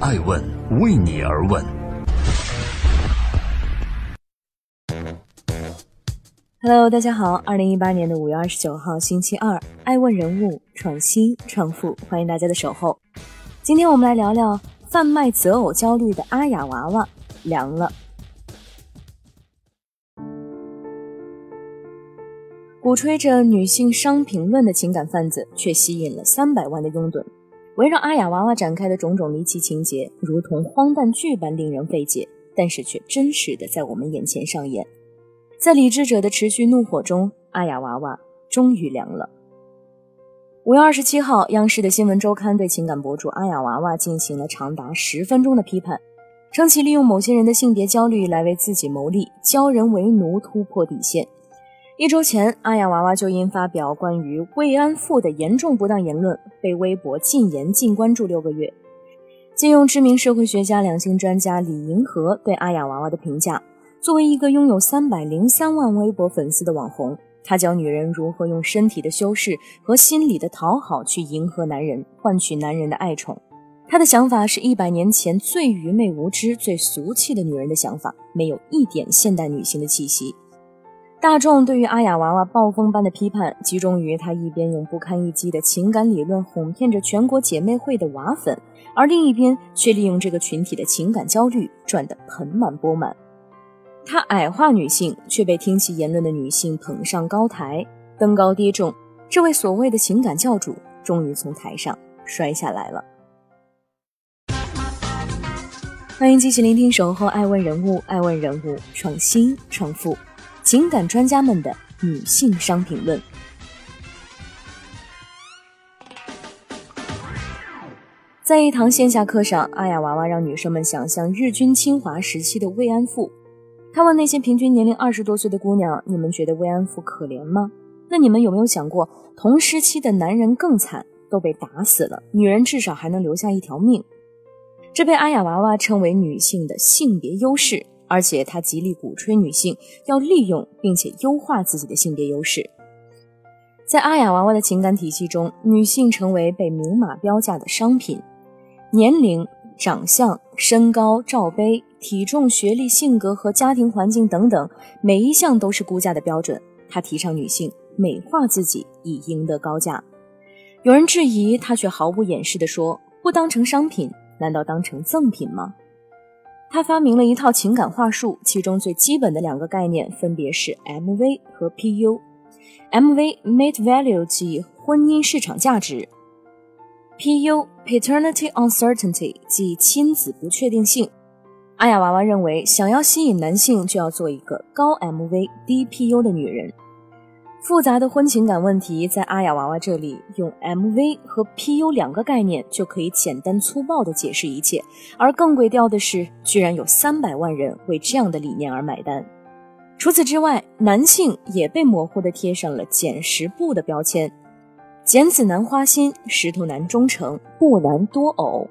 爱问为你而问。Hello，大家好，二零一八年的五月二十九号，星期二，爱问人物创新创富，欢迎大家的守候。今天我们来聊聊贩卖择偶焦虑的阿雅娃娃凉了。鼓吹着女性商品论的情感贩子，却吸引了三百万的拥趸。围绕阿雅娃娃展开的种种离奇情节，如同荒诞剧般令人费解，但是却真实的在我们眼前上演。在理智者的持续怒火中，阿雅娃娃终于凉了。五月二十七号，央视的新闻周刊对情感博主阿雅娃娃进行了长达十分钟的批判，称其利用某些人的性别焦虑来为自己谋利，教人为奴，突破底线。一周前，阿雅娃娃就因发表关于慰安妇的严重不当言论，被微博禁言、禁关注六个月。借用知名社会学家、两性专家李银河对阿雅娃娃的评价：作为一个拥有三百零三万微博粉丝的网红，她教女人如何用身体的修饰和心理的讨好去迎合男人，换取男人的爱宠。她的想法是一百年前最愚昧无知、最俗气的女人的想法，没有一点现代女性的气息。大众对于阿雅娃娃暴风般的批判，集中于她一边用不堪一击的情感理论哄骗着全国姐妹会的娃粉，而另一边却利用这个群体的情感焦虑赚得盆满钵满。她矮化女性，却被听其言论的女性捧上高台，登高跌重。这位所谓的情感教主，终于从台上摔下来了。欢迎继续聆听《守候爱问人物》，爱问人物，创新创富。情感专家们的女性商品论。在一堂线下课上，阿雅娃娃让女生们想象日军侵华时期的慰安妇。她问那些平均年龄二十多岁的姑娘：“你们觉得慰安妇可怜吗？那你们有没有想过，同时期的男人更惨，都被打死了，女人至少还能留下一条命？”这被阿雅娃娃称为女性的性别优势。而且他极力鼓吹女性要利用并且优化自己的性别优势。在阿雅娃娃的情感体系中，女性成为被明码标价的商品，年龄、长相、身高、罩杯、体重、学历、性格和家庭环境等等，每一项都是估价的标准。他提倡女性美化自己以赢得高价。有人质疑他，却毫不掩饰地说：“不当成商品，难道当成赠品吗？”他发明了一套情感话术，其中最基本的两个概念分别是 MV 和 PU。MV（Mate Value） 即婚姻市场价值；PU（Paternity Uncertainty） 即亲子不确定性。阿雅娃娃认为，想要吸引男性，就要做一个高 MV、低 PU 的女人。复杂的婚情感问题，在阿雅娃娃这里，用 MV 和 PU 两个概念就可以简单粗暴地解释一切。而更诡调的是，居然有三百万人为这样的理念而买单。除此之外，男性也被模糊地贴上了“捡石布”的标签：剪子难花心，石头难忠诚，布难多偶。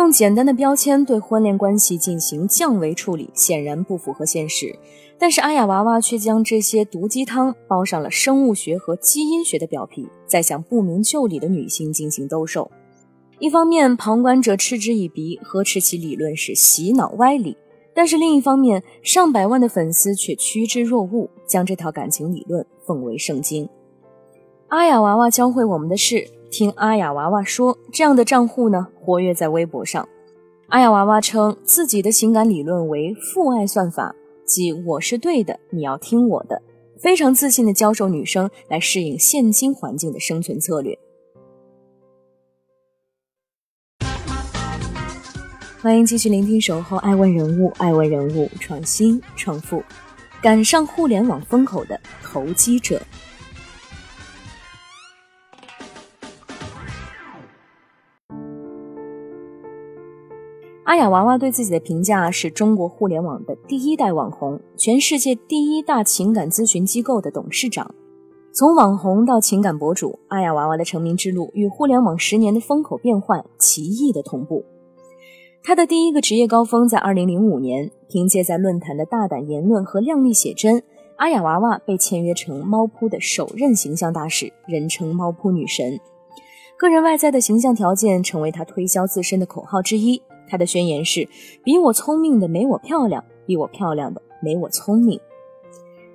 用简单的标签对婚恋关系进行降维处理，显然不符合现实。但是阿雅娃娃却将这些毒鸡汤包上了生物学和基因学的表皮，在向不明就里的女性进行兜售。一方面，旁观者嗤之以鼻，呵斥其理论是洗脑歪理；但是另一方面，上百万的粉丝却趋之若鹜，将这套感情理论奉为圣经。阿雅娃娃教会我们的是：听阿雅娃娃说，这样的账户呢，活跃在微博上。阿雅娃娃称自己的情感理论为父爱算法。即我是对的，你要听我的，非常自信的教授女生来适应现今环境的生存策略。欢迎继续聆听《守候爱问人物》，爱问人物，创新创富，赶上互联网风口的投机者。阿雅娃娃对自己的评价是中国互联网的第一代网红，全世界第一大情感咨询机构的董事长。从网红到情感博主，阿雅娃娃的成名之路与互联网十年的风口变换奇异的同步。她的第一个职业高峰在2005年，凭借在论坛的大胆言论和靓丽写真，阿雅娃娃被签约成猫扑的首任形象大使，人称猫扑女神。个人外在的形象条件成为他推销自身的口号之一。他的宣言是：“比我聪明的没我漂亮，比我漂亮的没我聪明。”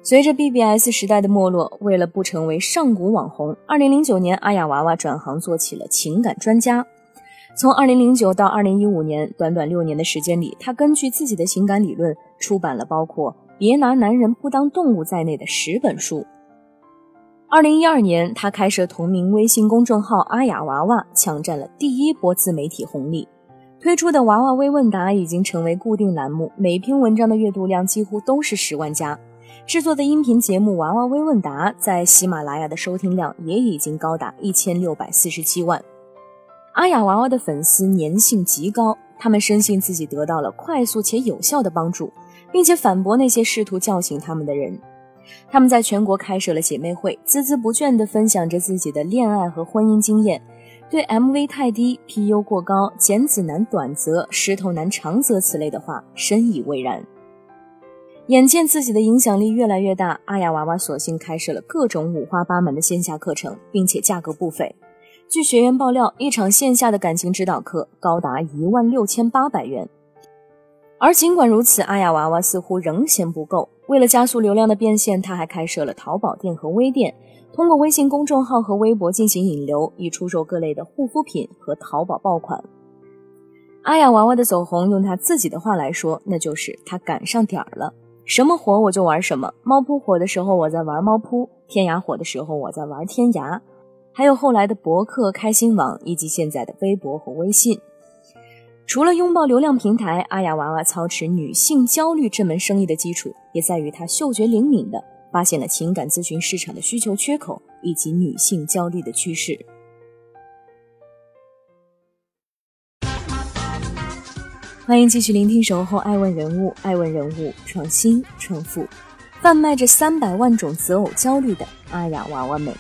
随着 BBS 时代的没落，为了不成为上古网红，2009年阿雅娃娃转行做起了情感专家。从2009到2015年，短短六年的时间里，他根据自己的情感理论出版了包括《别拿男人不当动物》在内的十本书。2012年，他开设同名微信公众号“阿雅娃娃”，抢占了第一波自媒体红利。推出的娃娃微问答已经成为固定栏目，每篇文章的阅读量几乎都是十万加。制作的音频节目《娃娃微问答》在喜马拉雅的收听量也已经高达一千六百四十七万。阿雅娃娃的粉丝粘性极高，他们深信自己得到了快速且有效的帮助，并且反驳那些试图叫醒他们的人。他们在全国开设了姐妹会，孜孜不倦地分享着自己的恋爱和婚姻经验，对 MV 太低、PU 过高、剪子男短则、石头男长则此类的话深以为然。眼见自己的影响力越来越大，阿雅娃娃索性开设了各种五花八门的线下课程，并且价格不菲。据学员爆料，一场线下的感情指导课高达一万六千八百元。而尽管如此，阿雅娃娃似乎仍嫌不够。为了加速流量的变现，他还开设了淘宝店和微店，通过微信公众号和微博进行引流，以出售各类的护肤品和淘宝爆款。阿雅娃娃的走红，用她自己的话来说，那就是她赶上点儿了。什么火我就玩什么。猫扑火的时候我在玩猫扑，天涯火的时候我在玩天涯，还有后来的博客、开心网以及现在的微博和微信。除了拥抱流量平台，阿雅娃娃操持女性焦虑这门生意的基础，也在于她嗅觉灵敏的发现了情感咨询市场的需求缺口以及女性焦虑的趋势。欢迎继续聆听《守候爱问人物》，爱问人物创新创富，贩卖着三百万种择偶焦虑的阿雅娃娃们。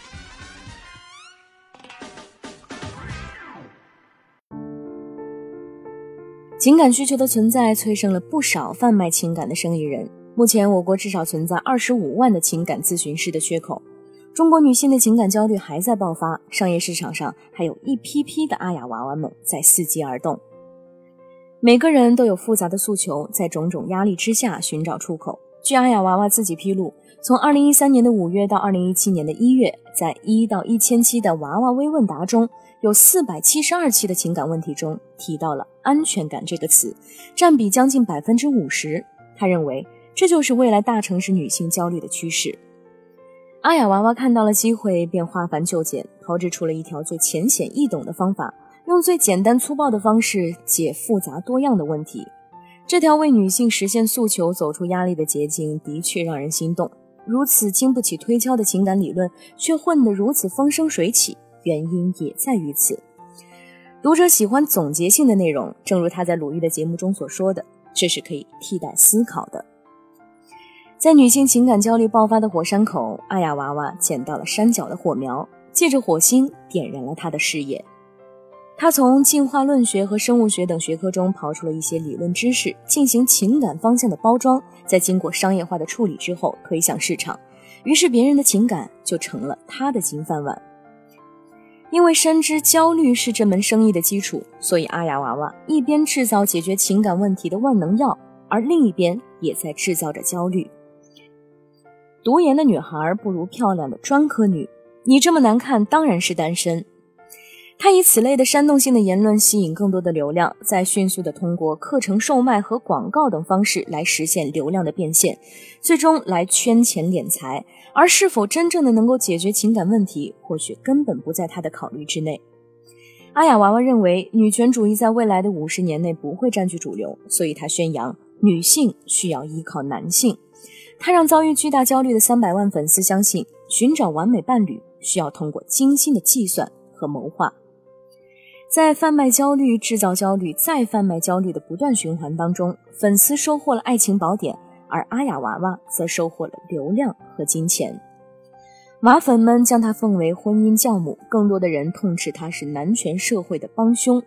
情感需求的存在，催生了不少贩卖情感的生意人。目前，我国至少存在二十五万的情感咨询师的缺口。中国女性的情感焦虑还在爆发，商业市场上还有一批批的阿雅娃娃们在伺机而动。每个人都有复杂的诉求，在种种压力之下寻找出口。据阿雅娃娃自己披露，从二零一三年的五月到二零一七年的一月，在一到一千期的娃娃微问答中，有四百七十二期的情感问题中提到了“安全感”这个词，占比将近百分之五十。他认为，这就是未来大城市女性焦虑的趋势。阿雅娃娃看到了机会，便化繁就简，炮制出了一条最浅显易懂的方法。用最简单粗暴的方式解复杂多样的问题，这条为女性实现诉求、走出压力的捷径的确让人心动。如此经不起推敲的情感理论，却混得如此风生水起，原因也在于此。读者喜欢总结性的内容，正如他在鲁豫的节目中所说的：“这是可以替代思考的。”在女性情感焦虑爆发的火山口，阿雅娃娃捡到了山脚的火苗，借着火星点燃了她的事业。他从进化论学和生物学等学科中刨出了一些理论知识，进行情感方向的包装，在经过商业化的处理之后推向市场。于是，别人的情感就成了他的金饭碗。因为深知焦虑是这门生意的基础，所以阿雅娃娃一边制造解决情感问题的万能药，而另一边也在制造着焦虑。读研的女孩不如漂亮的专科女，你这么难看，当然是单身。他以此类的煽动性的言论吸引更多的流量，再迅速的通过课程售卖和广告等方式来实现流量的变现，最终来圈钱敛财。而是否真正的能够解决情感问题，或许根本不在他的考虑之内。阿雅娃娃认为，女权主义在未来的五十年内不会占据主流，所以她宣扬女性需要依靠男性。他让遭遇巨大焦虑的三百万粉丝相信，寻找完美伴侣需要通过精心的计算和谋划。在贩卖焦虑、制造焦虑、再贩卖焦虑的不断循环当中，粉丝收获了爱情宝典，而阿雅娃娃则收获了流量和金钱。娃粉们将她奉为婚姻教母，更多的人痛斥她是男权社会的帮凶。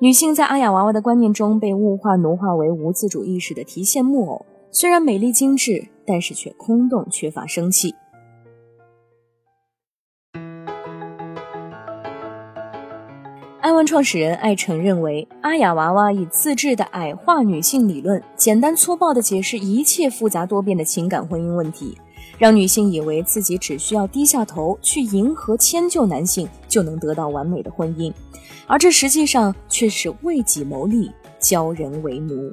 女性在阿雅娃娃的观念中被物化、奴化为无自主意识的提线木偶，虽然美丽精致，但是却空洞、缺乏生气。爱问创始人艾诚认为，阿雅娃娃以自制的矮化女性理论，简单粗暴地解释一切复杂多变的情感婚姻问题，让女性以为自己只需要低下头去迎合迁就男性，就能得到完美的婚姻，而这实际上却是为己谋利，教人为奴。